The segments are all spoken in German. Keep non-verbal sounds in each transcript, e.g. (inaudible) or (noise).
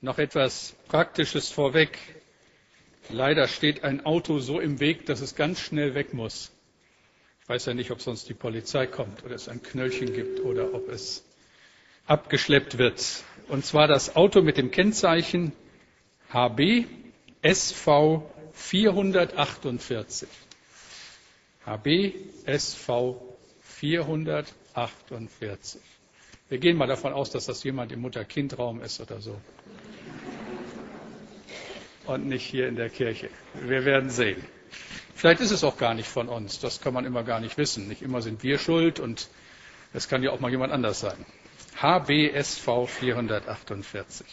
Noch etwas Praktisches vorweg. Leider steht ein Auto so im Weg, dass es ganz schnell weg muss. Ich weiß ja nicht, ob sonst die Polizei kommt oder es ein Knöllchen gibt oder ob es abgeschleppt wird. Und zwar das Auto mit dem Kennzeichen HB SV 448. HB SV 448. Wir gehen mal davon aus, dass das jemand im Mutter-Kind-Raum ist oder so. Und nicht hier in der Kirche. Wir werden sehen. Vielleicht ist es auch gar nicht von uns. Das kann man immer gar nicht wissen. Nicht immer sind wir schuld und es kann ja auch mal jemand anders sein. HBSV 448.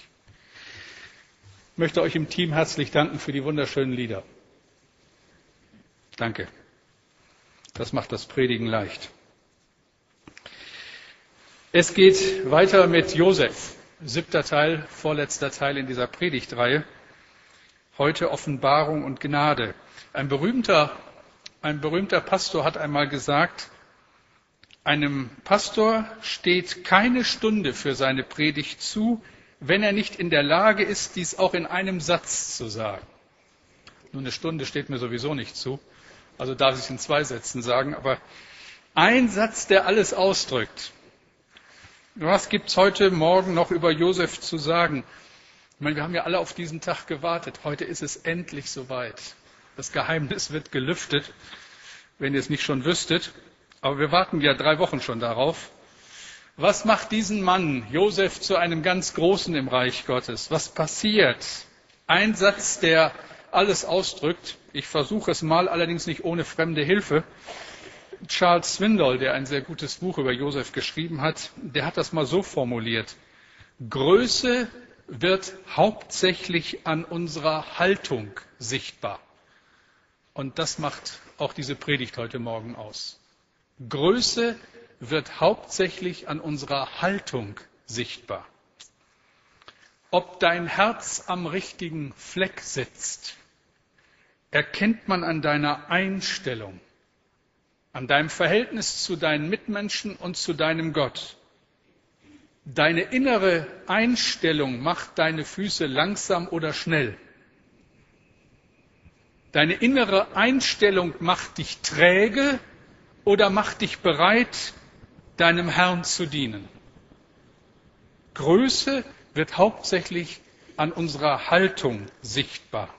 Ich möchte euch im Team herzlich danken für die wunderschönen Lieder. Danke. Das macht das Predigen leicht. Es geht weiter mit Josef. Siebter Teil, vorletzter Teil in dieser Predigtreihe. Heute Offenbarung und Gnade. Ein berühmter, ein berühmter Pastor hat einmal gesagt, einem Pastor steht keine Stunde für seine Predigt zu, wenn er nicht in der Lage ist, dies auch in einem Satz zu sagen. Nur eine Stunde steht mir sowieso nicht zu, also darf ich es in zwei Sätzen sagen, aber ein Satz, der alles ausdrückt. Was gibt es heute Morgen noch über Josef zu sagen? Meine, wir haben ja alle auf diesen Tag gewartet. Heute ist es endlich soweit. Das Geheimnis wird gelüftet, wenn ihr es nicht schon wüsstet. Aber wir warten ja drei Wochen schon darauf. Was macht diesen Mann, Josef, zu einem ganz Großen im Reich Gottes? Was passiert? Ein Satz, der alles ausdrückt. Ich versuche es mal, allerdings nicht ohne fremde Hilfe. Charles Swindoll, der ein sehr gutes Buch über Josef geschrieben hat, der hat das mal so formuliert. Größe wird hauptsächlich an unserer Haltung sichtbar. Und das macht auch diese Predigt heute Morgen aus. Größe wird hauptsächlich an unserer Haltung sichtbar. Ob dein Herz am richtigen Fleck sitzt, erkennt man an deiner Einstellung an deinem Verhältnis zu deinen Mitmenschen und zu deinem Gott. Deine innere Einstellung macht deine Füße langsam oder schnell. Deine innere Einstellung macht dich träge oder macht dich bereit, deinem Herrn zu dienen. Größe wird hauptsächlich an unserer Haltung sichtbar.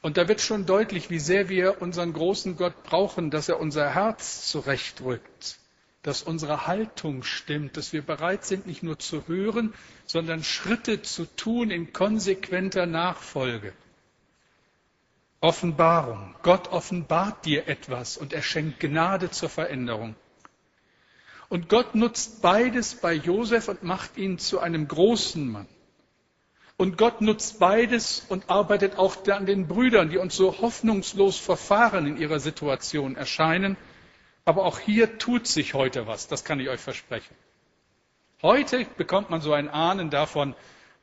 Und da wird schon deutlich, wie sehr wir unseren großen Gott brauchen, dass er unser Herz zurechtrückt, dass unsere Haltung stimmt, dass wir bereit sind, nicht nur zu hören, sondern Schritte zu tun in konsequenter Nachfolge. Offenbarung. Gott offenbart dir etwas und er schenkt Gnade zur Veränderung. Und Gott nutzt beides bei Josef und macht ihn zu einem großen Mann. Und Gott nutzt beides und arbeitet auch an den Brüdern, die uns so hoffnungslos verfahren in ihrer Situation erscheinen. Aber auch hier tut sich heute was, das kann ich euch versprechen. Heute bekommt man so ein Ahnen davon,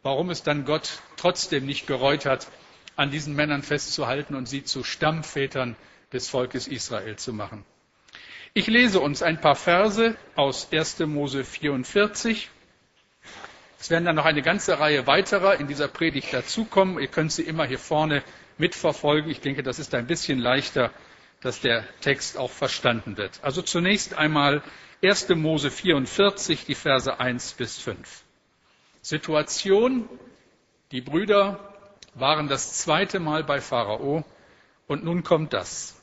warum es dann Gott trotzdem nicht gereut hat, an diesen Männern festzuhalten und sie zu Stammvätern des Volkes Israel zu machen. Ich lese uns ein paar Verse aus 1. Mose 44 es werden dann noch eine ganze Reihe weiterer in dieser Predigt dazukommen. Ihr könnt sie immer hier vorne mitverfolgen. Ich denke, das ist ein bisschen leichter, dass der Text auch verstanden wird. Also zunächst einmal 1. Mose 44, die Verse 1 bis 5. Situation, die Brüder waren das zweite Mal bei Pharao und nun kommt das.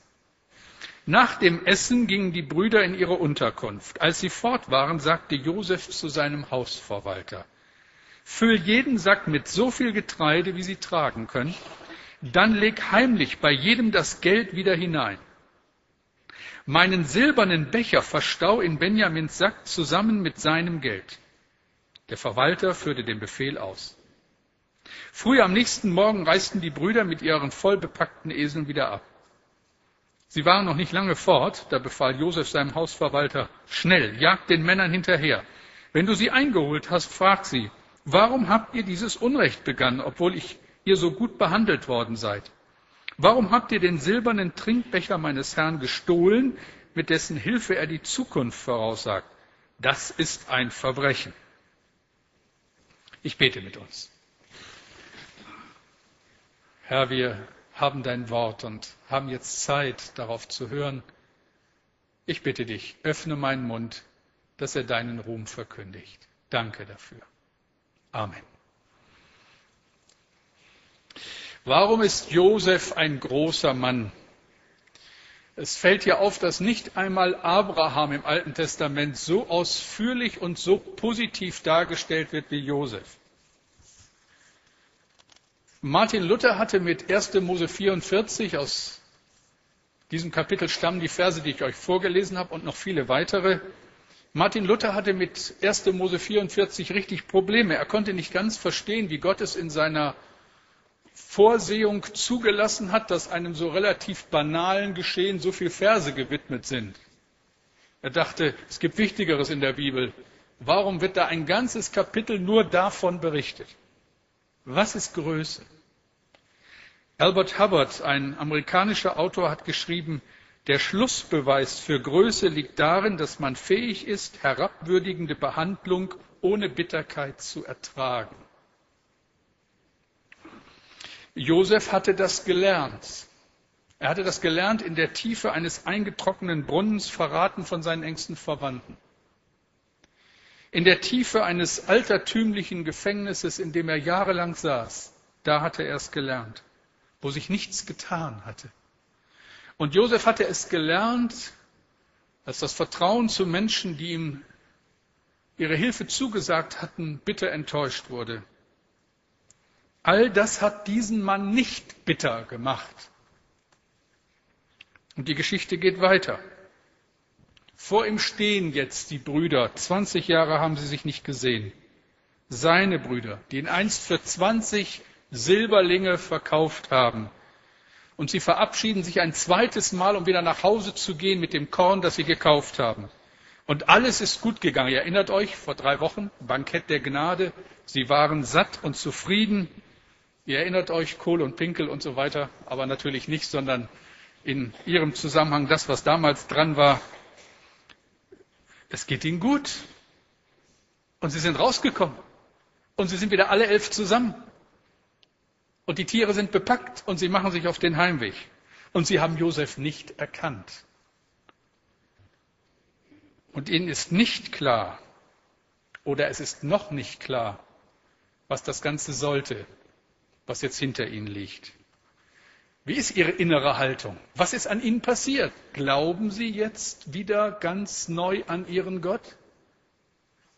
Nach dem Essen gingen die Brüder in ihre Unterkunft. Als sie fort waren, sagte Josef zu seinem Hausverwalter, Füll jeden Sack mit so viel Getreide, wie sie tragen können, dann leg heimlich bei jedem das Geld wieder hinein. Meinen silbernen Becher verstau in Benjamins Sack zusammen mit seinem Geld. Der Verwalter führte den Befehl aus. Früh am nächsten Morgen reisten die Brüder mit ihren vollbepackten Eseln wieder ab. Sie waren noch nicht lange fort, da befahl Josef seinem Hausverwalter, schnell, jagt den Männern hinterher. Wenn du sie eingeholt hast, frag sie, Warum habt ihr dieses Unrecht begangen, obwohl ich ihr so gut behandelt worden seid? Warum habt ihr den silbernen Trinkbecher meines Herrn gestohlen, mit dessen Hilfe er die Zukunft voraussagt? Das ist ein Verbrechen. Ich bete mit uns. Herr, wir haben dein Wort und haben jetzt Zeit, darauf zu hören. Ich bitte dich, öffne meinen Mund, dass er deinen Ruhm verkündigt. Danke dafür. Amen. Warum ist Josef ein großer Mann? Es fällt hier auf, dass nicht einmal Abraham im Alten Testament so ausführlich und so positiv dargestellt wird wie Josef. Martin Luther hatte mit 1. Mose 44, aus diesem Kapitel stammen die Verse, die ich euch vorgelesen habe und noch viele weitere. Martin Luther hatte mit 1. Mose 44 richtig Probleme. Er konnte nicht ganz verstehen, wie Gott es in seiner Vorsehung zugelassen hat, dass einem so relativ banalen Geschehen so viele Verse gewidmet sind. Er dachte, es gibt Wichtigeres in der Bibel. Warum wird da ein ganzes Kapitel nur davon berichtet? Was ist Größe? Albert Hubbard, ein amerikanischer Autor, hat geschrieben, der Schlussbeweis für Größe liegt darin, dass man fähig ist, herabwürdigende Behandlung ohne Bitterkeit zu ertragen. Josef hatte das gelernt. Er hatte das gelernt in der Tiefe eines eingetrockneten Brunnens, verraten von seinen engsten Verwandten. In der Tiefe eines altertümlichen Gefängnisses, in dem er jahrelang saß, da hatte er es gelernt, wo sich nichts getan hatte. Und Josef hatte es gelernt, als das Vertrauen zu Menschen, die ihm ihre Hilfe zugesagt hatten, bitter enttäuscht wurde. All das hat diesen Mann nicht bitter gemacht. Und die Geschichte geht weiter. Vor ihm stehen jetzt die Brüder. 20 Jahre haben sie sich nicht gesehen. Seine Brüder, die ihn einst für 20 Silberlinge verkauft haben. Und sie verabschieden sich ein zweites Mal, um wieder nach Hause zu gehen mit dem Korn, das sie gekauft haben. Und alles ist gut gegangen. Ihr erinnert euch, vor drei Wochen, Bankett der Gnade. Sie waren satt und zufrieden. Ihr erinnert euch Kohl und Pinkel und so weiter, aber natürlich nicht, sondern in ihrem Zusammenhang das, was damals dran war. Es geht ihnen gut. Und sie sind rausgekommen. Und sie sind wieder alle elf zusammen. Und die Tiere sind bepackt und sie machen sich auf den Heimweg. Und sie haben Josef nicht erkannt. Und ihnen ist nicht klar, oder es ist noch nicht klar, was das Ganze sollte was jetzt hinter ihnen liegt. Wie ist Ihre innere Haltung? Was ist an Ihnen passiert? Glauben Sie jetzt wieder ganz neu an Ihren Gott?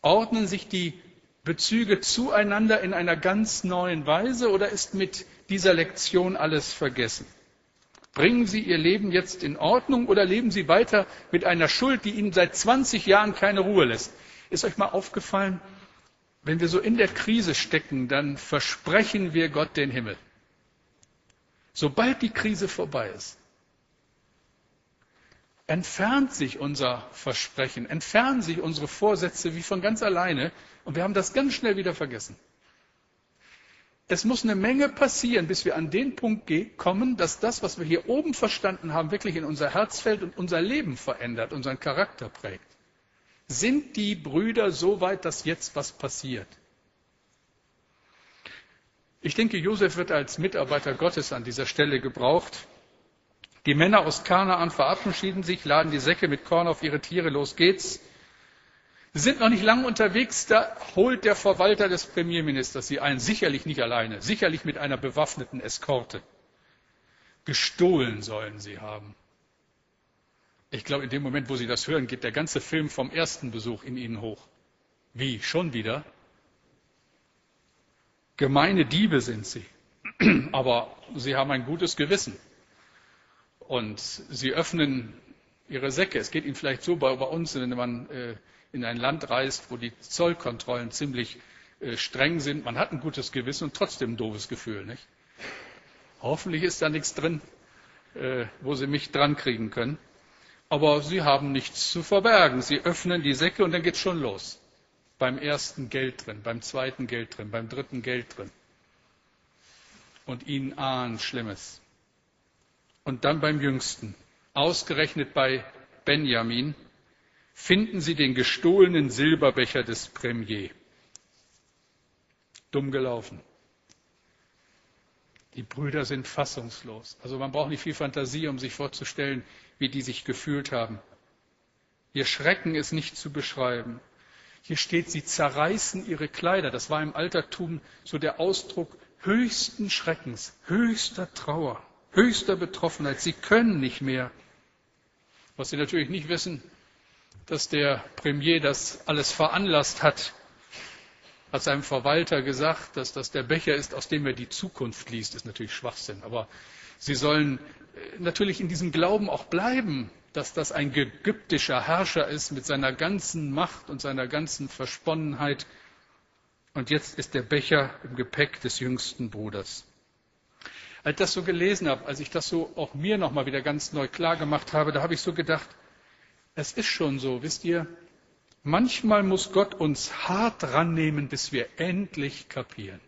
Ordnen sich die Bezüge zueinander in einer ganz neuen Weise oder ist mit dieser Lektion alles vergessen? Bringen Sie Ihr Leben jetzt in Ordnung oder leben Sie weiter mit einer Schuld, die Ihnen seit 20 Jahren keine Ruhe lässt? Ist euch mal aufgefallen, wenn wir so in der Krise stecken, dann versprechen wir Gott den Himmel. Sobald die Krise vorbei ist, entfernt sich unser Versprechen, entfernen sich unsere Vorsätze wie von ganz alleine und wir haben das ganz schnell wieder vergessen. Es muss eine Menge passieren, bis wir an den Punkt kommen, dass das, was wir hier oben verstanden haben, wirklich in unser Herz fällt und unser Leben verändert, unseren Charakter prägt. Sind die Brüder so weit, dass jetzt was passiert? Ich denke, Josef wird als Mitarbeiter Gottes an dieser Stelle gebraucht. Die Männer aus Kanaan verabschieden sich, laden die Säcke mit Korn auf ihre Tiere, los geht's. Sie sind noch nicht lange unterwegs, da holt der Verwalter des Premierministers sie ein, sicherlich nicht alleine, sicherlich mit einer bewaffneten Eskorte. Gestohlen sollen sie haben. Ich glaube, in dem Moment, wo Sie das hören, geht der ganze Film vom ersten Besuch in Ihnen hoch. Wie? Schon wieder? Gemeine Diebe sind Sie. (clears throat) Aber Sie haben ein gutes Gewissen. Und Sie öffnen Ihre Säcke. Es geht Ihnen vielleicht so bei, bei uns, wenn man äh, in ein Land reist, wo die Zollkontrollen ziemlich äh, streng sind. Man hat ein gutes Gewissen und trotzdem ein doofes Gefühl. Nicht? Hoffentlich ist da nichts drin, äh, wo Sie mich dran kriegen können aber sie haben nichts zu verbergen. Sie öffnen die Säcke und dann geht es schon los. Beim ersten Geld drin, beim zweiten Geld drin, beim dritten Geld drin. Und ihnen ahnen Schlimmes. Und dann beim jüngsten, ausgerechnet bei Benjamin, finden sie den gestohlenen Silberbecher des Premier. dumm gelaufen. Die Brüder sind fassungslos. Also man braucht nicht viel Fantasie, um sich vorzustellen, wie die sich gefühlt haben. Ihr Schrecken ist nicht zu beschreiben. Hier steht, sie zerreißen ihre Kleider. Das war im Altertum so der Ausdruck höchsten Schreckens, höchster Trauer, höchster Betroffenheit. Sie können nicht mehr. Was sie natürlich nicht wissen, dass der Premier das alles veranlasst hat, hat seinem Verwalter gesagt, dass das der Becher ist, aus dem er die Zukunft liest. Ist natürlich Schwachsinn. Aber sie sollen äh, natürlich in diesem Glauben auch bleiben, dass das ein ägyptischer Herrscher ist mit seiner ganzen Macht und seiner ganzen Versponnenheit. Und jetzt ist der Becher im Gepäck des jüngsten Bruders. Als ich das so gelesen habe, als ich das so auch mir nochmal wieder ganz neu klar gemacht habe, da habe ich so gedacht, es ist schon so, wisst ihr, Manchmal muss Gott uns hart rannehmen, bis wir endlich kapieren.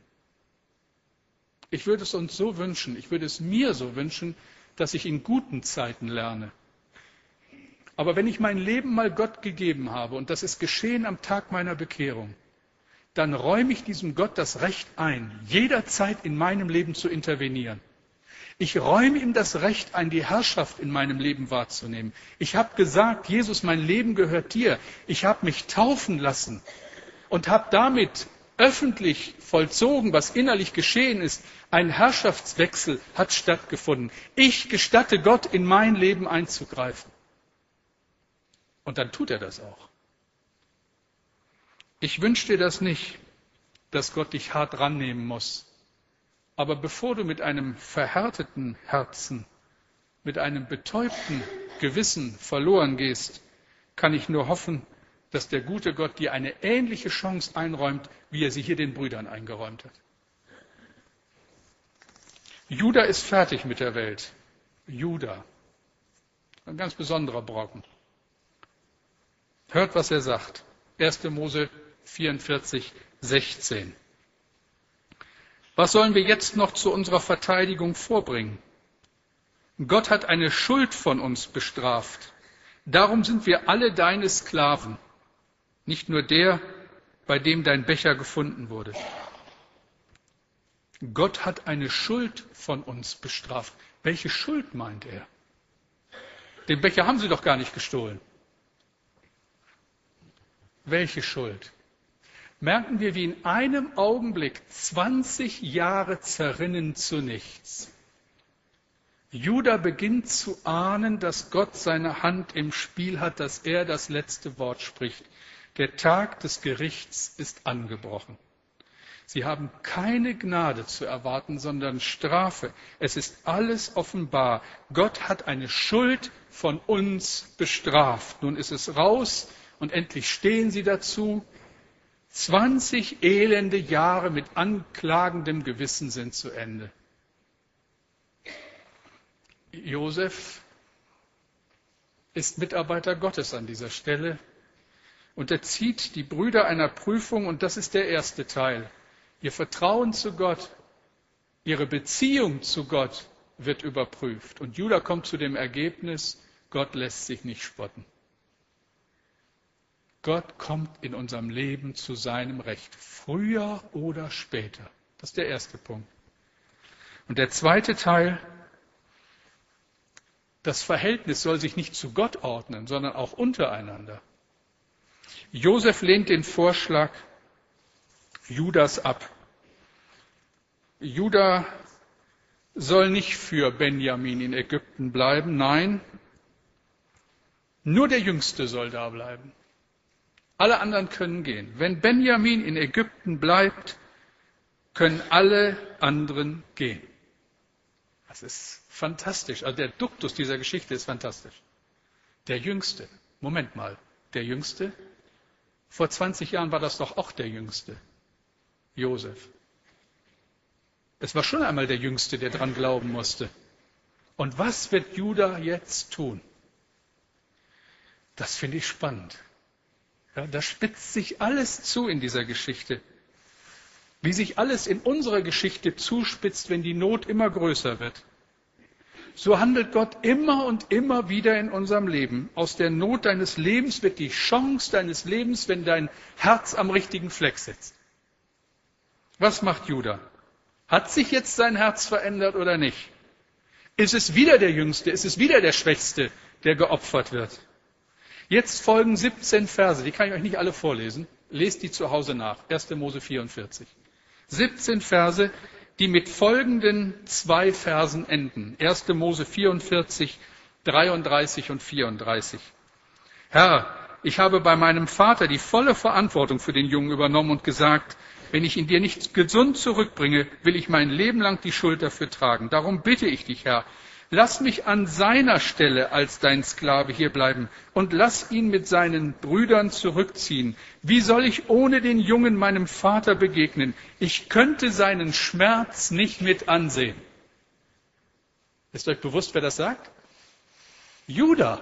Ich würde es uns so wünschen, ich würde es mir so wünschen, dass ich in guten Zeiten lerne. Aber wenn ich mein Leben mal Gott gegeben habe, und das ist geschehen am Tag meiner Bekehrung, dann räume ich diesem Gott das Recht ein, jederzeit in meinem Leben zu intervenieren. Ich räume ihm das Recht ein, die Herrschaft in meinem Leben wahrzunehmen. Ich habe gesagt, Jesus, mein Leben gehört dir. Ich habe mich taufen lassen und habe damit öffentlich vollzogen, was innerlich geschehen ist. Ein Herrschaftswechsel hat stattgefunden. Ich gestatte Gott, in mein Leben einzugreifen. Und dann tut er das auch. Ich wünsche dir das nicht, dass Gott dich hart rannehmen muss. Aber bevor du mit einem verhärteten Herzen, mit einem betäubten Gewissen verloren gehst, kann ich nur hoffen, dass der gute Gott dir eine ähnliche Chance einräumt, wie er sie hier den Brüdern eingeräumt hat. Juda ist fertig mit der Welt. Juda. Ein ganz besonderer Brocken. Hört, was er sagt. 1. Mose 44, 16. Was sollen wir jetzt noch zu unserer Verteidigung vorbringen? Gott hat eine Schuld von uns bestraft. Darum sind wir alle deine Sklaven, nicht nur der, bei dem dein Becher gefunden wurde. Gott hat eine Schuld von uns bestraft. Welche Schuld meint er? Den Becher haben sie doch gar nicht gestohlen. Welche Schuld? Merken wir, wie in einem Augenblick 20 Jahre zerrinnen zu nichts. Judah beginnt zu ahnen, dass Gott seine Hand im Spiel hat, dass er das letzte Wort spricht. Der Tag des Gerichts ist angebrochen. Sie haben keine Gnade zu erwarten, sondern Strafe. Es ist alles offenbar. Gott hat eine Schuld von uns bestraft. Nun ist es raus und endlich stehen sie dazu 20 elende Jahre mit anklagendem Gewissen sind zu Ende. Josef ist Mitarbeiter Gottes an dieser Stelle und er zieht die Brüder einer Prüfung und das ist der erste Teil. Ihr Vertrauen zu Gott, ihre Beziehung zu Gott wird überprüft und Judah kommt zu dem Ergebnis, Gott lässt sich nicht spotten. Gott kommt in unserem Leben zu seinem Recht, früher oder später. Das ist der erste Punkt. Und der zweite Teil, das Verhältnis soll sich nicht zu Gott ordnen, sondern auch untereinander. Josef lehnt den Vorschlag Judas ab. Judah soll nicht für Benjamin in Ägypten bleiben, nein, nur der Jüngste soll da bleiben. Alle anderen können gehen. Wenn Benjamin in Ägypten bleibt, können alle anderen gehen. Das ist fantastisch. Also der Duktus dieser Geschichte ist fantastisch. Der Jüngste. Moment mal. Der Jüngste? Vor 20 Jahren war das doch auch der Jüngste. Josef. Es war schon einmal der Jüngste, der dran glauben musste. Und was wird Judah jetzt tun? Das finde ich spannend. Ja, da spitzt sich alles zu in dieser Geschichte. Wie sich alles in unserer Geschichte zuspitzt, wenn die Not immer größer wird. So handelt Gott immer und immer wieder in unserem Leben. Aus der Not deines Lebens wird die Chance deines Lebens, wenn dein Herz am richtigen Fleck sitzt. Was macht Judah? Hat sich jetzt sein Herz verändert oder nicht? Ist es wieder der Jüngste? Ist es wieder der Schwächste, der geopfert wird? Jetzt folgen 17 Verse, die kann ich euch nicht alle vorlesen. Lest die zu Hause nach. 1. Mose 44. 17 Verse, die mit folgenden zwei Versen enden. 1. Mose 44, 33 und 34. Herr, ich habe bei meinem Vater die volle Verantwortung für den Jungen übernommen und gesagt, wenn ich ihn dir nicht gesund zurückbringe, will ich mein Leben lang die Schuld dafür tragen. Darum bitte ich dich, Herr, lass mich an seiner Stelle als dein Sklave hier bleiben und lass ihn mit seinen Brüdern zurückziehen. Wie soll ich ohne den Jungen meinem Vater begegnen? Ich könnte seinen Schmerz nicht mit ansehen. Ist euch bewusst, wer das sagt? Judah.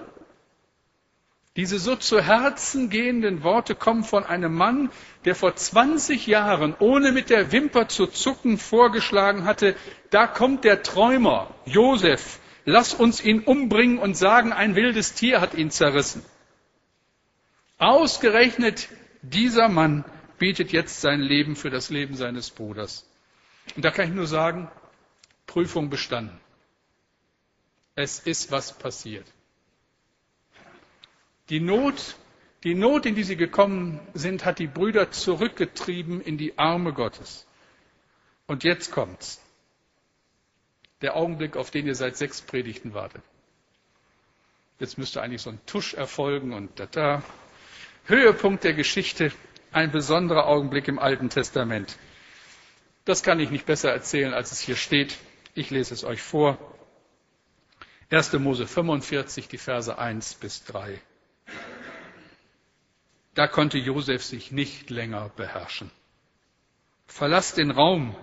Diese so zu Herzen gehenden Worte kommen von einem Mann, der vor 20 Jahren, ohne mit der Wimper zu zucken, vorgeschlagen hatte, da kommt der Träumer, Josef, lass uns ihn umbringen und sagen, ein wildes Tier hat ihn zerrissen. Ausgerechnet dieser Mann bietet jetzt sein Leben für das Leben seines Bruders. Und da kann ich nur sagen, Prüfung bestanden. Es ist was passiert. Die Not, die Not, in die sie gekommen sind, hat die Brüder zurückgetrieben in die Arme Gottes. Und jetzt kommt's. Der Augenblick, auf den ihr seit sechs Predigten wartet. Jetzt müsste eigentlich so ein Tusch erfolgen und da da. Höhepunkt der Geschichte, ein besonderer Augenblick im Alten Testament. Das kann ich nicht besser erzählen, als es hier steht. Ich lese es euch vor. 1. Mose 45, die Verse 1 bis 3. Da konnte Josef sich nicht länger beherrschen. Verlass den Raum,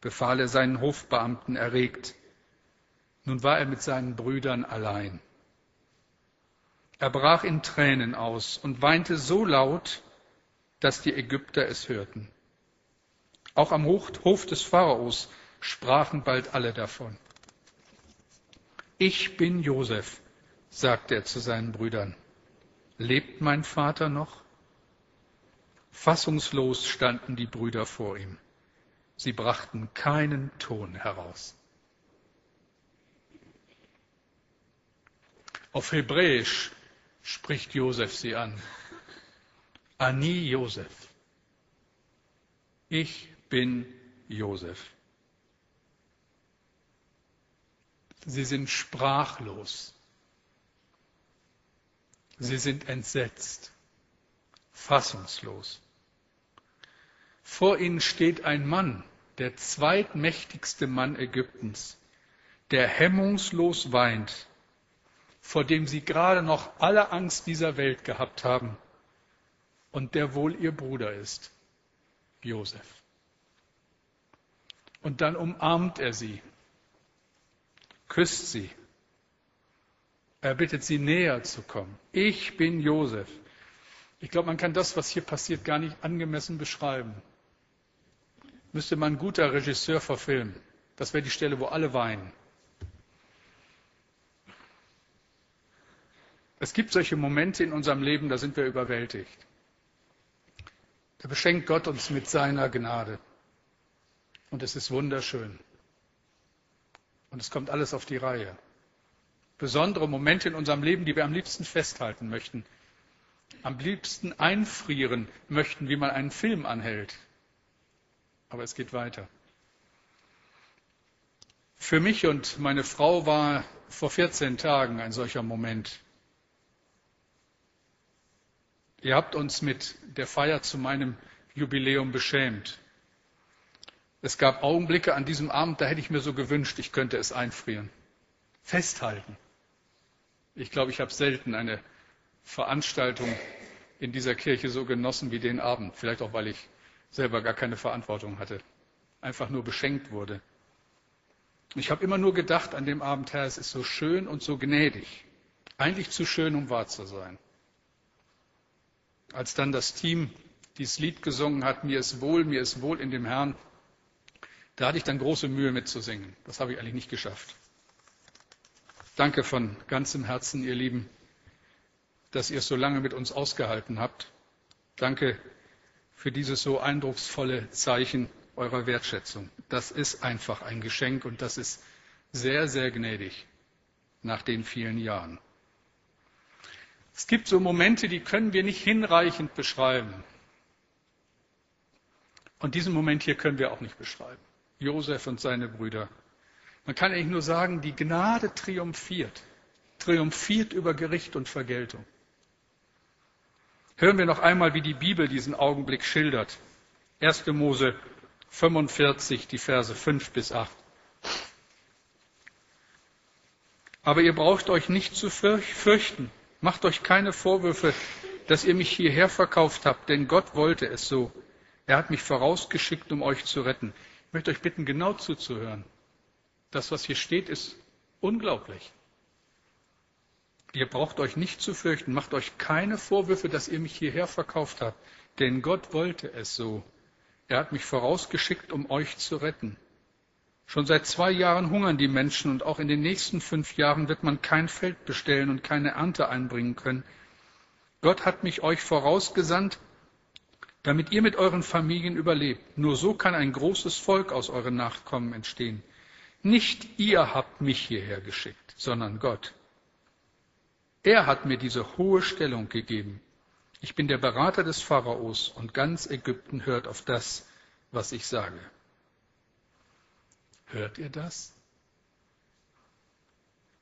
befahl er seinen Hofbeamten erregt. Nun war er mit seinen Brüdern allein. Er brach in Tränen aus und weinte so laut, dass die Ägypter es hörten. Auch am Hof des Pharaos sprachen bald alle davon. Ich bin Josef, sagte er zu seinen Brüdern. Lebt mein Vater noch? Fassungslos standen die Brüder vor ihm. Sie brachten keinen Ton heraus. Auf Hebräisch spricht Josef sie an. Ani Josef. Ich bin Josef. Sie sind sprachlos. Sie sind entsetzt, fassungslos. Vor ihnen steht ein Mann, der zweitmächtigste Mann Ägyptens, der hemmungslos weint, vor dem sie gerade noch alle Angst dieser Welt gehabt haben und der wohl ihr Bruder ist, Josef. Und dann umarmt er sie, küsst sie er bittet sie näher zu kommen. Ich bin Josef. Ich glaube, man kann das, was hier passiert, gar nicht angemessen beschreiben. Müsste man ein guter Regisseur verfilmen. Das wäre die Stelle, wo alle weinen. Es gibt solche Momente in unserem Leben, da sind wir überwältigt. Da beschenkt Gott uns mit seiner Gnade. Und es ist wunderschön. Und es kommt alles auf die Reihe besondere Momente in unserem Leben, die wir am liebsten festhalten möchten, am liebsten einfrieren möchten, wie man einen Film anhält. Aber es geht weiter. Für mich und meine Frau war vor 14 Tagen ein solcher Moment. Ihr habt uns mit der Feier zu meinem Jubiläum beschämt. Es gab Augenblicke an diesem Abend, da hätte ich mir so gewünscht, ich könnte es einfrieren. Festhalten. Ich glaube, ich habe selten eine Veranstaltung in dieser Kirche so genossen wie den Abend. Vielleicht auch, weil ich selber gar keine Verantwortung hatte. Einfach nur beschenkt wurde. Ich habe immer nur gedacht an dem Abend, Herr, es ist so schön und so gnädig. Eigentlich zu schön, um wahr zu sein. Als dann das Team dieses Lied gesungen hat, mir ist wohl, mir ist wohl in dem Herrn, da hatte ich dann große Mühe mitzusingen. Das habe ich eigentlich nicht geschafft. Danke von ganzem Herzen, ihr Lieben, dass ihr es so lange mit uns ausgehalten habt. Danke für dieses so eindrucksvolle Zeichen eurer Wertschätzung. Das ist einfach ein Geschenk und das ist sehr, sehr gnädig nach den vielen Jahren. Es gibt so Momente, die können wir nicht hinreichend beschreiben. Und diesen Moment hier können wir auch nicht beschreiben. Josef und seine Brüder. Man kann eigentlich nur sagen, die Gnade triumphiert. Triumphiert über Gericht und Vergeltung. Hören wir noch einmal, wie die Bibel diesen Augenblick schildert. 1. Mose 45, die Verse 5 bis 8. Aber ihr braucht euch nicht zu fürchten. Macht euch keine Vorwürfe, dass ihr mich hierher verkauft habt, denn Gott wollte es so. Er hat mich vorausgeschickt, um euch zu retten. Ich möchte euch bitten, genau zuzuhören. Das, was hier steht, ist unglaublich. Ihr braucht euch nicht zu fürchten, macht euch keine Vorwürfe, dass ihr mich hierher verkauft habt, denn Gott wollte es so. Er hat mich vorausgeschickt, um euch zu retten. Schon seit zwei Jahren hungern die Menschen und auch in den nächsten fünf Jahren wird man kein Feld bestellen und keine Ernte einbringen können. Gott hat mich euch vorausgesandt, damit ihr mit euren Familien überlebt. Nur so kann ein großes Volk aus euren Nachkommen entstehen. Nicht ihr habt mich hierher geschickt, sondern Gott. Er hat mir diese hohe Stellung gegeben. Ich bin der Berater des Pharaos und ganz Ägypten hört auf das, was ich sage. Hört ihr das?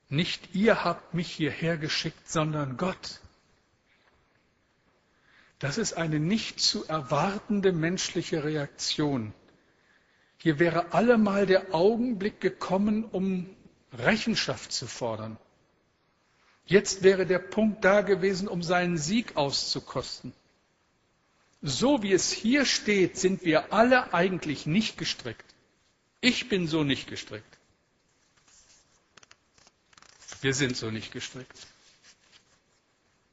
Nicht ihr habt mich hierher geschickt, sondern Gott. Das ist eine nicht zu erwartende menschliche Reaktion. Hier wäre allemal der Augenblick gekommen, um Rechenschaft zu fordern. Jetzt wäre der Punkt da gewesen, um seinen Sieg auszukosten. So wie es hier steht, sind wir alle eigentlich nicht gestrickt. Ich bin so nicht gestrickt. Wir sind so nicht gestrickt.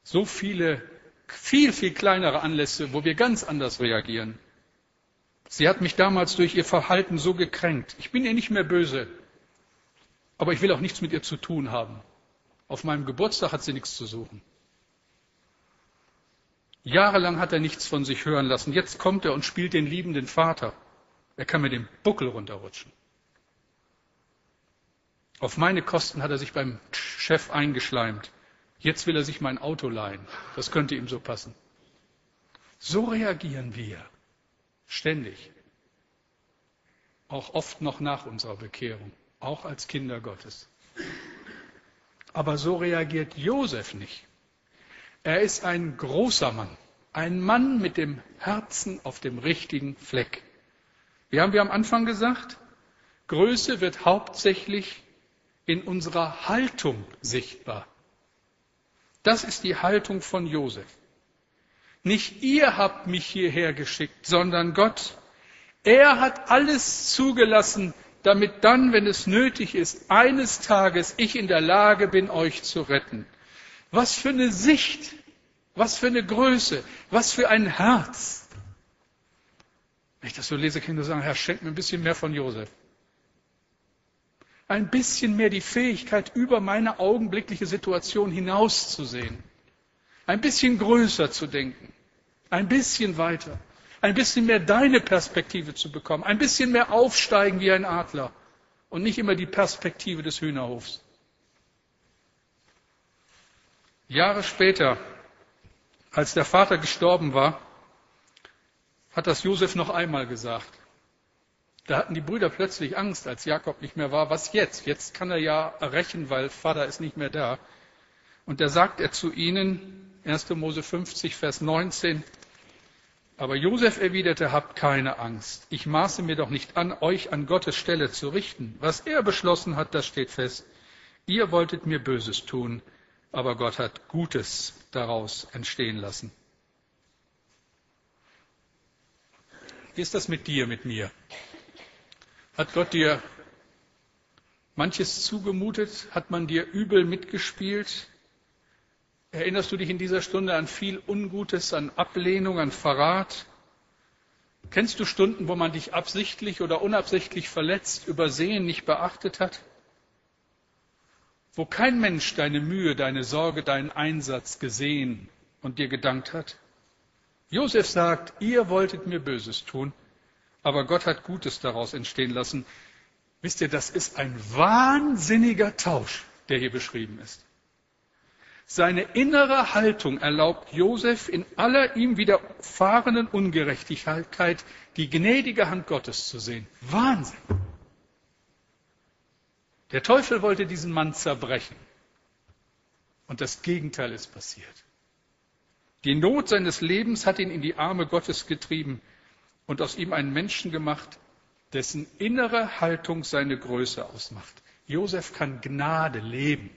So viele, viel, viel kleinere Anlässe, wo wir ganz anders reagieren. Sie hat mich damals durch ihr Verhalten so gekränkt. Ich bin ihr nicht mehr böse, aber ich will auch nichts mit ihr zu tun haben. Auf meinem Geburtstag hat sie nichts zu suchen. Jahrelang hat er nichts von sich hören lassen. Jetzt kommt er und spielt den liebenden Vater. Er kann mir den Buckel runterrutschen. Auf meine Kosten hat er sich beim Chef eingeschleimt. Jetzt will er sich mein Auto leihen. Das könnte ihm so passen. So reagieren wir. Ständig. Auch oft noch nach unserer Bekehrung. Auch als Kinder Gottes. Aber so reagiert Josef nicht. Er ist ein großer Mann, ein Mann mit dem Herzen auf dem richtigen Fleck. Wie haben wir am Anfang gesagt? Größe wird hauptsächlich in unserer Haltung sichtbar. Das ist die Haltung von Josef. Nicht ihr habt mich hierher geschickt, sondern Gott. Er hat alles zugelassen, damit dann, wenn es nötig ist, eines Tages ich in der Lage bin, euch zu retten. Was für eine Sicht, was für eine Größe, was für ein Herz. Wenn ich das so lese, kann ich nur sagen, Herr, schenk mir ein bisschen mehr von Josef. Ein bisschen mehr die Fähigkeit, über meine augenblickliche Situation hinauszusehen. Ein bisschen größer zu denken. Ein bisschen weiter ein bisschen mehr deine Perspektive zu bekommen, ein bisschen mehr aufsteigen wie ein Adler und nicht immer die Perspektive des Hühnerhofs. Jahre später, als der Vater gestorben war, hat das Josef noch einmal gesagt. Da hatten die Brüder plötzlich Angst, als Jakob nicht mehr war. Was jetzt? Jetzt kann er ja rächen, weil Vater ist nicht mehr da. Und da sagt er zu ihnen, 1. Mose 50, Vers 19, aber Josef erwiderte, habt keine Angst. Ich maße mir doch nicht an, euch an Gottes Stelle zu richten. Was er beschlossen hat, das steht fest. Ihr wolltet mir Böses tun, aber Gott hat Gutes daraus entstehen lassen. Wie ist das mit dir, mit mir? Hat Gott dir manches zugemutet? Hat man dir übel mitgespielt? Erinnerst du dich in dieser Stunde an viel Ungutes, an Ablehnung, an Verrat? Kennst du Stunden, wo man dich absichtlich oder unabsichtlich verletzt, übersehen, nicht beachtet hat? Wo kein Mensch deine Mühe, deine Sorge, deinen Einsatz gesehen und dir gedankt hat? Josef sagt, ihr wolltet mir Böses tun, aber Gott hat Gutes daraus entstehen lassen. Wisst ihr, das ist ein wahnsinniger Tausch, der hier beschrieben ist. Seine innere Haltung erlaubt Josef in aller ihm widerfahrenen Ungerechtigkeit die gnädige Hand Gottes zu sehen. Wahnsinn! Der Teufel wollte diesen Mann zerbrechen. Und das Gegenteil ist passiert. Die Not seines Lebens hat ihn in die Arme Gottes getrieben und aus ihm einen Menschen gemacht, dessen innere Haltung seine Größe ausmacht. Josef kann Gnade leben.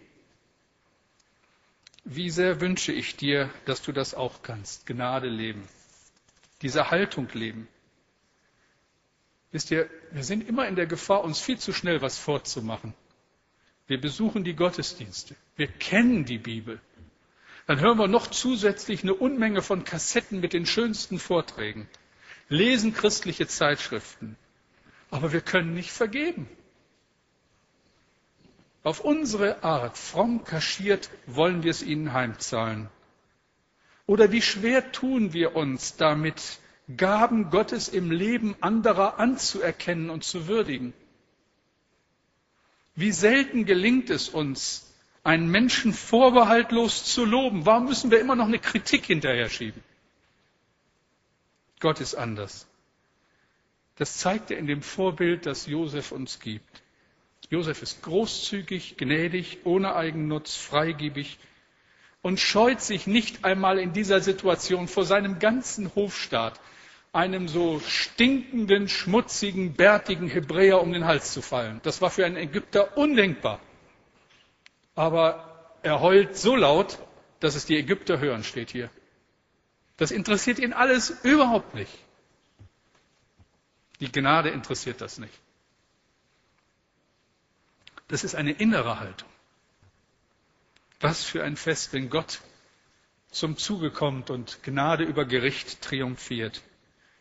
Wie sehr wünsche ich dir, dass du das auch kannst, Gnade leben, diese Haltung leben. Wisst ihr, wir sind immer in der Gefahr, uns viel zu schnell was vorzumachen. Wir besuchen die Gottesdienste, wir kennen die Bibel. Dann hören wir noch zusätzlich eine Unmenge von Kassetten mit den schönsten Vorträgen, lesen christliche Zeitschriften, aber wir können nicht vergeben. Auf unsere Art, fromm kaschiert, wollen wir es ihnen heimzahlen. Oder wie schwer tun wir uns damit, Gaben Gottes im Leben anderer anzuerkennen und zu würdigen? Wie selten gelingt es uns, einen Menschen vorbehaltlos zu loben? Warum müssen wir immer noch eine Kritik hinterher schieben? Gott ist anders. Das zeigt er in dem Vorbild, das Josef uns gibt. Josef ist großzügig, gnädig, ohne Eigennutz, freigebig und scheut sich nicht einmal in dieser Situation vor seinem ganzen Hofstaat einem so stinkenden, schmutzigen, bärtigen Hebräer um den Hals zu fallen. Das war für einen Ägypter undenkbar. Aber er heult so laut, dass es die Ägypter hören, steht hier. Das interessiert ihn alles überhaupt nicht. Die Gnade interessiert das nicht. Das ist eine innere Haltung. Was für ein Fest, wenn Gott zum Zuge kommt und Gnade über Gericht triumphiert.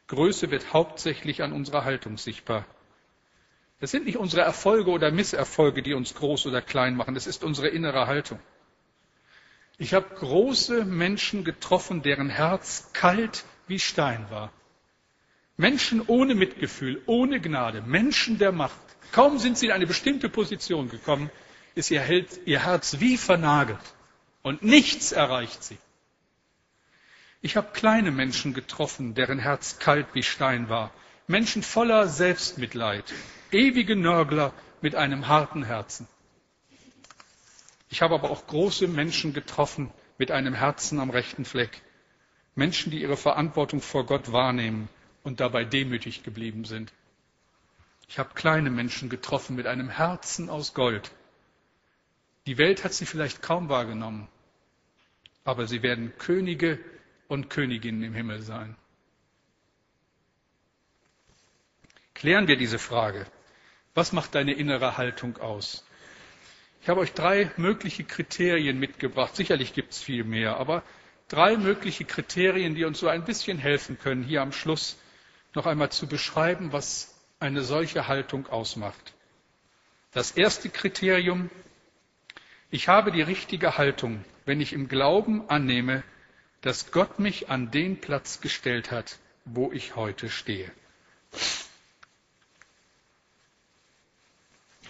Größe wird hauptsächlich an unserer Haltung sichtbar. Es sind nicht unsere Erfolge oder Misserfolge, die uns groß oder klein machen, es ist unsere innere Haltung. Ich habe große Menschen getroffen, deren Herz kalt wie Stein war. Menschen ohne Mitgefühl, ohne Gnade, Menschen der Macht. Kaum sind sie in eine bestimmte Position gekommen, ist ihr, Herz wie vernagelt und nichts erreicht sie. Ich habe kleine Menschen getroffen, deren Herz kalt wie Stein war, Menschen voller Selbstmitleid, ewige Nörgler mit einem harten Herzen. Ich habe aber auch große Menschen getroffen mit einem Herzen am rechten Fleck, Menschen, die ihre Verantwortung vor Gott wahrnehmen und dabei demütig geblieben sind. Ich habe kleine Menschen getroffen mit einem Herzen aus Gold. Die Welt hat sie vielleicht kaum wahrgenommen, aber sie werden Könige und Königinnen im Himmel sein. Klären wir diese Frage. Was macht deine innere Haltung aus? Ich habe euch drei mögliche Kriterien mitgebracht. Sicherlich gibt es viel mehr, aber drei mögliche Kriterien, die uns so ein bisschen helfen können, hier am Schluss noch einmal zu beschreiben, was eine solche Haltung ausmacht. Das erste Kriterium, ich habe die richtige Haltung, wenn ich im Glauben annehme, dass Gott mich an den Platz gestellt hat, wo ich heute stehe.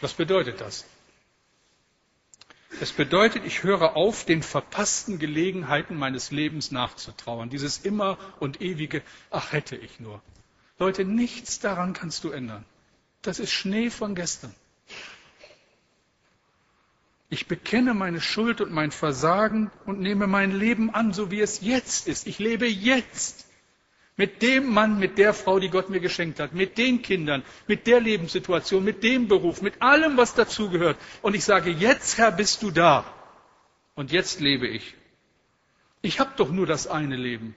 Was bedeutet das? Es bedeutet, ich höre auf, den verpassten Gelegenheiten meines Lebens nachzutrauern. Dieses immer und ewige, ach hätte ich nur. Leute, nichts daran kannst du ändern. Das ist Schnee von gestern. Ich bekenne meine Schuld und mein Versagen und nehme mein Leben an, so wie es jetzt ist. Ich lebe jetzt mit dem Mann, mit der Frau, die Gott mir geschenkt hat, mit den Kindern, mit der Lebenssituation, mit dem Beruf, mit allem, was dazugehört. Und ich sage, jetzt Herr, bist du da. Und jetzt lebe ich. Ich habe doch nur das eine Leben.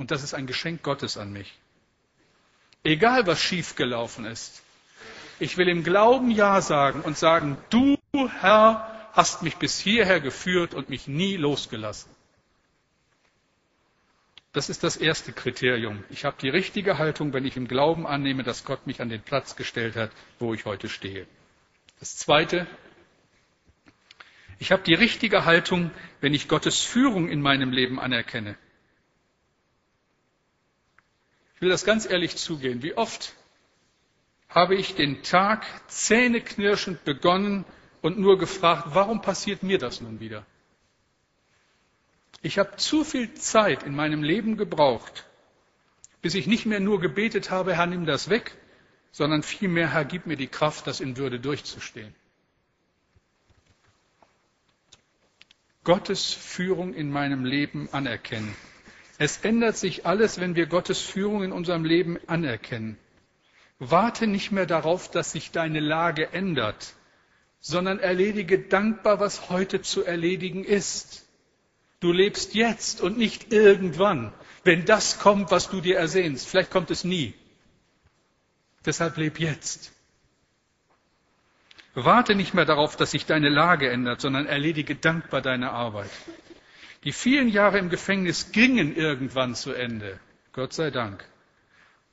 Und das ist ein Geschenk Gottes an mich. Egal, was schiefgelaufen ist. Ich will im Glauben Ja sagen und sagen, du, Herr, hast mich bis hierher geführt und mich nie losgelassen. Das ist das erste Kriterium. Ich habe die richtige Haltung, wenn ich im Glauben annehme, dass Gott mich an den Platz gestellt hat, wo ich heute stehe. Das zweite, ich habe die richtige Haltung, wenn ich Gottes Führung in meinem Leben anerkenne. Ich will das ganz ehrlich zugehen. Wie oft habe ich den Tag zähneknirschend begonnen und nur gefragt, warum passiert mir das nun wieder? Ich habe zu viel Zeit in meinem Leben gebraucht, bis ich nicht mehr nur gebetet habe, Herr, nimm das weg, sondern vielmehr, Herr, gib mir die Kraft, das in Würde durchzustehen. Gottes Führung in meinem Leben anerkennen. Es ändert sich alles, wenn wir Gottes Führung in unserem Leben anerkennen. Warte nicht mehr darauf, dass sich deine Lage ändert, sondern erledige dankbar, was heute zu erledigen ist. Du lebst jetzt und nicht irgendwann, wenn das kommt, was du dir ersehnst. Vielleicht kommt es nie. Deshalb leb jetzt. Warte nicht mehr darauf, dass sich deine Lage ändert, sondern erledige dankbar deine Arbeit. Die vielen Jahre im Gefängnis gingen irgendwann zu Ende. Gott sei Dank.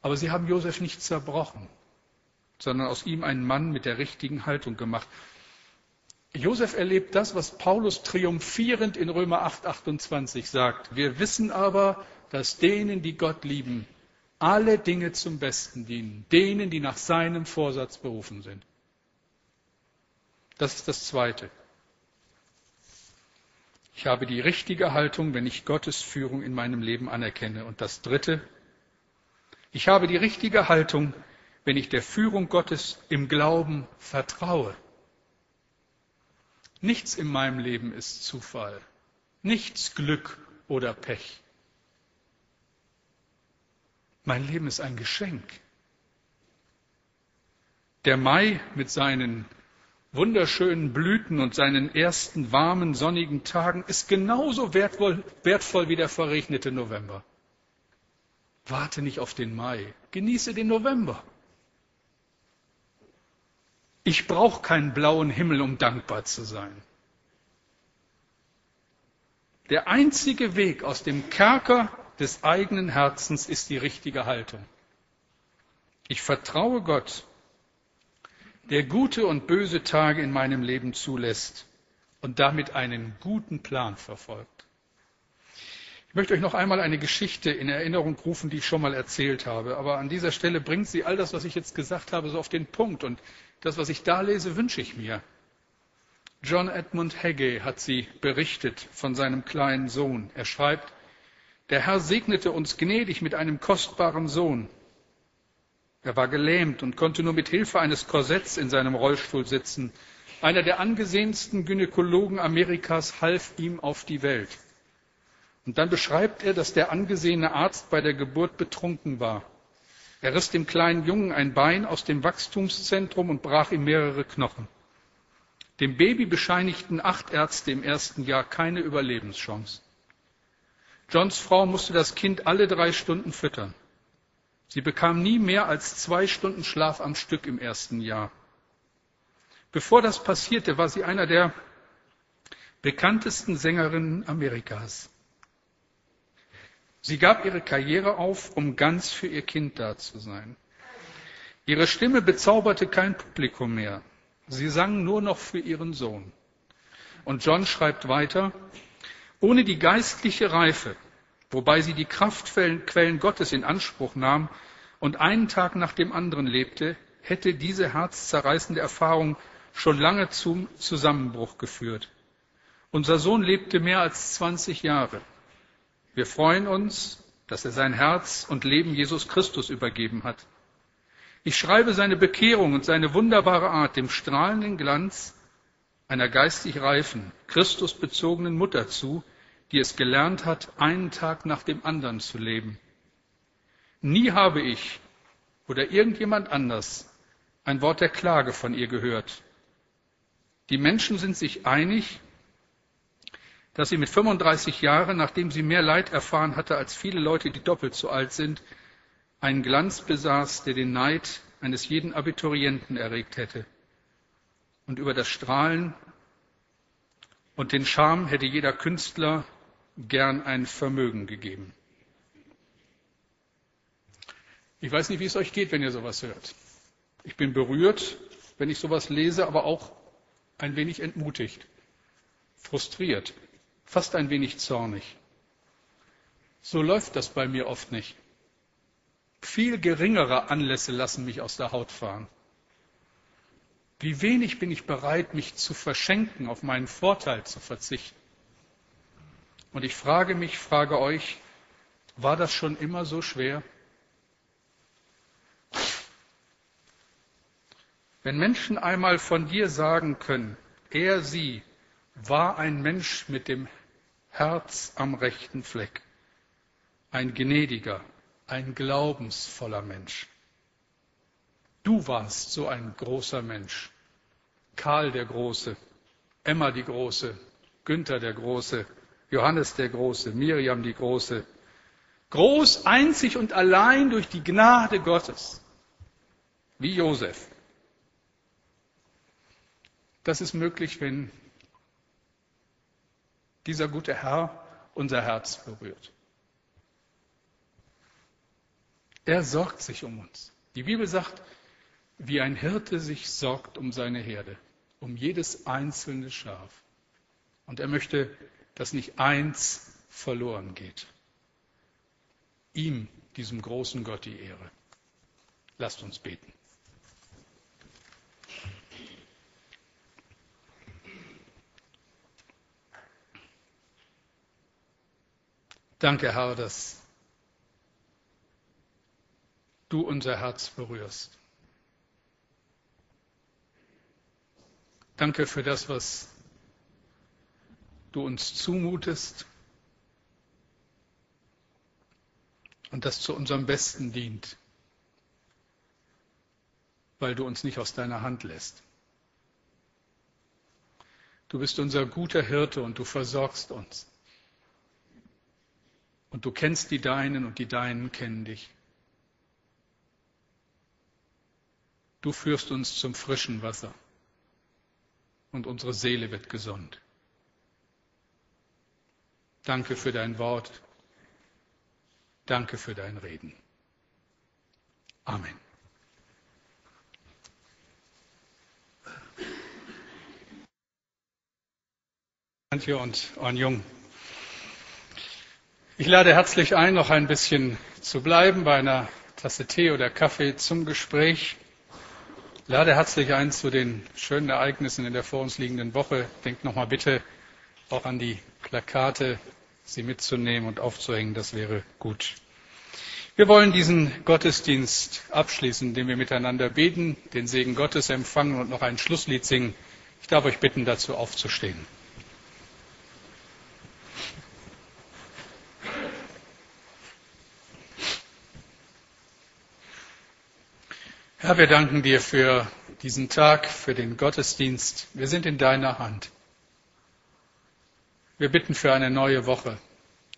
Aber sie haben Josef nicht zerbrochen, sondern aus ihm einen Mann mit der richtigen Haltung gemacht. Josef erlebt das, was Paulus triumphierend in Römer 8, 28 sagt. Wir wissen aber, dass denen, die Gott lieben, alle Dinge zum Besten dienen, denen, die nach seinem Vorsatz berufen sind. Das ist das Zweite. Ich habe die richtige Haltung, wenn ich Gottes Führung in meinem Leben anerkenne. Und das Dritte, ich habe die richtige Haltung, wenn ich der Führung Gottes im Glauben vertraue. Nichts in meinem Leben ist Zufall, nichts Glück oder Pech. Mein Leben ist ein Geschenk. Der Mai mit seinen wunderschönen Blüten und seinen ersten warmen, sonnigen Tagen ist genauso wertvoll, wertvoll wie der verregnete November. Warte nicht auf den Mai, genieße den November. Ich brauche keinen blauen Himmel, um dankbar zu sein. Der einzige Weg aus dem Kerker des eigenen Herzens ist die richtige Haltung. Ich vertraue Gott, der gute und böse Tage in meinem Leben zulässt und damit einen guten Plan verfolgt. Ich möchte euch noch einmal eine Geschichte in Erinnerung rufen, die ich schon mal erzählt habe. Aber an dieser Stelle bringt sie all das, was ich jetzt gesagt habe, so auf den Punkt. Und das, was ich da lese, wünsche ich mir. John Edmund Hagey hat sie berichtet von seinem kleinen Sohn. Er schreibt, der Herr segnete uns gnädig mit einem kostbaren Sohn. Er war gelähmt und konnte nur mit Hilfe eines Korsetts in seinem Rollstuhl sitzen. Einer der angesehensten Gynäkologen Amerikas half ihm auf die Welt. Und dann beschreibt er, dass der angesehene Arzt bei der Geburt betrunken war. Er riss dem kleinen Jungen ein Bein aus dem Wachstumszentrum und brach ihm mehrere Knochen. Dem Baby bescheinigten acht Ärzte im ersten Jahr keine Überlebenschance. Johns Frau musste das Kind alle drei Stunden füttern. Sie bekam nie mehr als zwei Stunden Schlaf am Stück im ersten Jahr. Bevor das passierte, war sie einer der bekanntesten Sängerinnen Amerikas. Sie gab ihre Karriere auf, um ganz für ihr Kind da zu sein. Ihre Stimme bezauberte kein Publikum mehr. Sie sang nur noch für ihren Sohn. Und John schreibt weiter, ohne die geistliche Reife, wobei sie die Kraftquellen Gottes in Anspruch nahm und einen Tag nach dem anderen lebte, hätte diese herzzerreißende Erfahrung schon lange zum Zusammenbruch geführt. Unser Sohn lebte mehr als 20 Jahre. Wir freuen uns, dass er sein Herz und Leben Jesus Christus übergeben hat. Ich schreibe seine Bekehrung und seine wunderbare Art dem strahlenden Glanz einer geistig reifen, Christusbezogenen Mutter zu, die es gelernt hat, einen Tag nach dem anderen zu leben. Nie habe ich oder irgendjemand anders ein Wort der Klage von ihr gehört. Die Menschen sind sich einig, dass sie mit 35 Jahren, nachdem sie mehr Leid erfahren hatte als viele Leute, die doppelt so alt sind, einen Glanz besaß, der den Neid eines jeden Abiturienten erregt hätte. Und über das Strahlen und den Charme hätte jeder Künstler gern ein Vermögen gegeben. Ich weiß nicht, wie es euch geht, wenn ihr sowas hört. Ich bin berührt, wenn ich sowas lese, aber auch ein wenig entmutigt, frustriert, fast ein wenig zornig. So läuft das bei mir oft nicht. Viel geringere Anlässe lassen mich aus der Haut fahren. Wie wenig bin ich bereit, mich zu verschenken, auf meinen Vorteil zu verzichten. Und ich frage mich, frage euch, war das schon immer so schwer? Wenn Menschen einmal von dir sagen können, er, sie war ein Mensch mit dem Herz am rechten Fleck, ein gnädiger, ein glaubensvoller Mensch. Du warst so ein großer Mensch. Karl der Große, Emma die Große, Günther der Große, Johannes der Große, Miriam die Große. Groß, einzig und allein durch die Gnade Gottes. Wie Josef. Das ist möglich, wenn dieser gute Herr unser Herz berührt. Er sorgt sich um uns. Die Bibel sagt, wie ein Hirte sich sorgt um seine Herde, um jedes einzelne Schaf. Und er möchte, dass nicht eins verloren geht. Ihm, diesem großen Gott, die Ehre. Lasst uns beten. Danke, Herr, dass du unser Herz berührst. Danke für das, was du uns zumutest und das zu unserem Besten dient, weil du uns nicht aus deiner Hand lässt. Du bist unser guter Hirte und du versorgst uns. Und du kennst die Deinen und die Deinen kennen dich. Du führst uns zum frischen Wasser und unsere Seele wird gesund. Danke für dein Wort. Danke für dein Reden. Amen. Antje und Jung. Ich lade herzlich ein, noch ein bisschen zu bleiben bei einer Tasse Tee oder Kaffee zum Gespräch. Lade herzlich ein zu den schönen Ereignissen in der vor uns liegenden Woche. Denkt nochmal bitte auch an die Plakate, sie mitzunehmen und aufzuhängen. Das wäre gut. Wir wollen diesen Gottesdienst abschließen, indem wir miteinander beten, den Segen Gottes empfangen und noch ein Schlusslied singen. Ich darf euch bitten, dazu aufzustehen. Herr, wir danken dir für diesen Tag, für den Gottesdienst. Wir sind in deiner Hand. Wir bitten für eine neue Woche.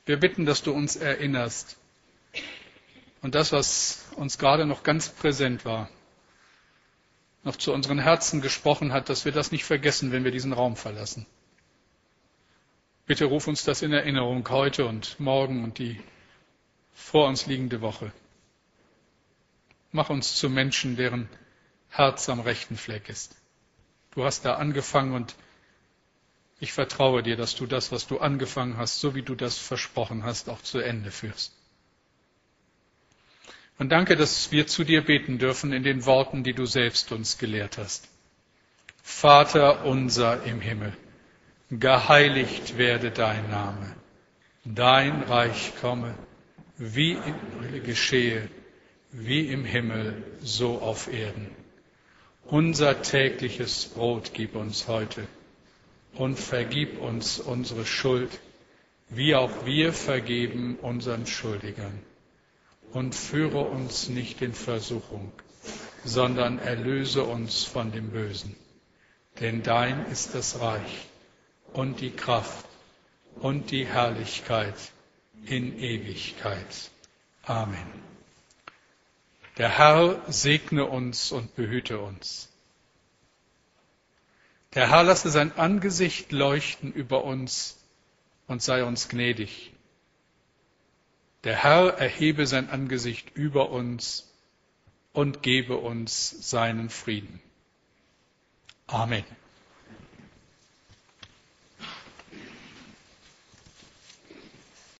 Wir bitten, dass du uns erinnerst. Und das, was uns gerade noch ganz präsent war, noch zu unseren Herzen gesprochen hat, dass wir das nicht vergessen, wenn wir diesen Raum verlassen. Bitte ruf uns das in Erinnerung heute und morgen und die vor uns liegende Woche. Mach uns zu Menschen, deren Herz am rechten Fleck ist. Du hast da angefangen und ich vertraue dir, dass du das, was du angefangen hast, so wie du das versprochen hast, auch zu Ende führst. Und danke, dass wir zu dir beten dürfen in den Worten, die du selbst uns gelehrt hast. Vater unser im Himmel, geheiligt werde dein Name, dein Reich komme, wie geschehe wie im Himmel, so auf Erden. Unser tägliches Brot gib uns heute und vergib uns unsere Schuld, wie auch wir vergeben unseren Schuldigern. Und führe uns nicht in Versuchung, sondern erlöse uns von dem Bösen. Denn dein ist das Reich und die Kraft und die Herrlichkeit in Ewigkeit. Amen. Der Herr segne uns und behüte uns. Der Herr lasse sein Angesicht leuchten über uns und sei uns gnädig. Der Herr erhebe sein Angesicht über uns und gebe uns seinen Frieden. Amen.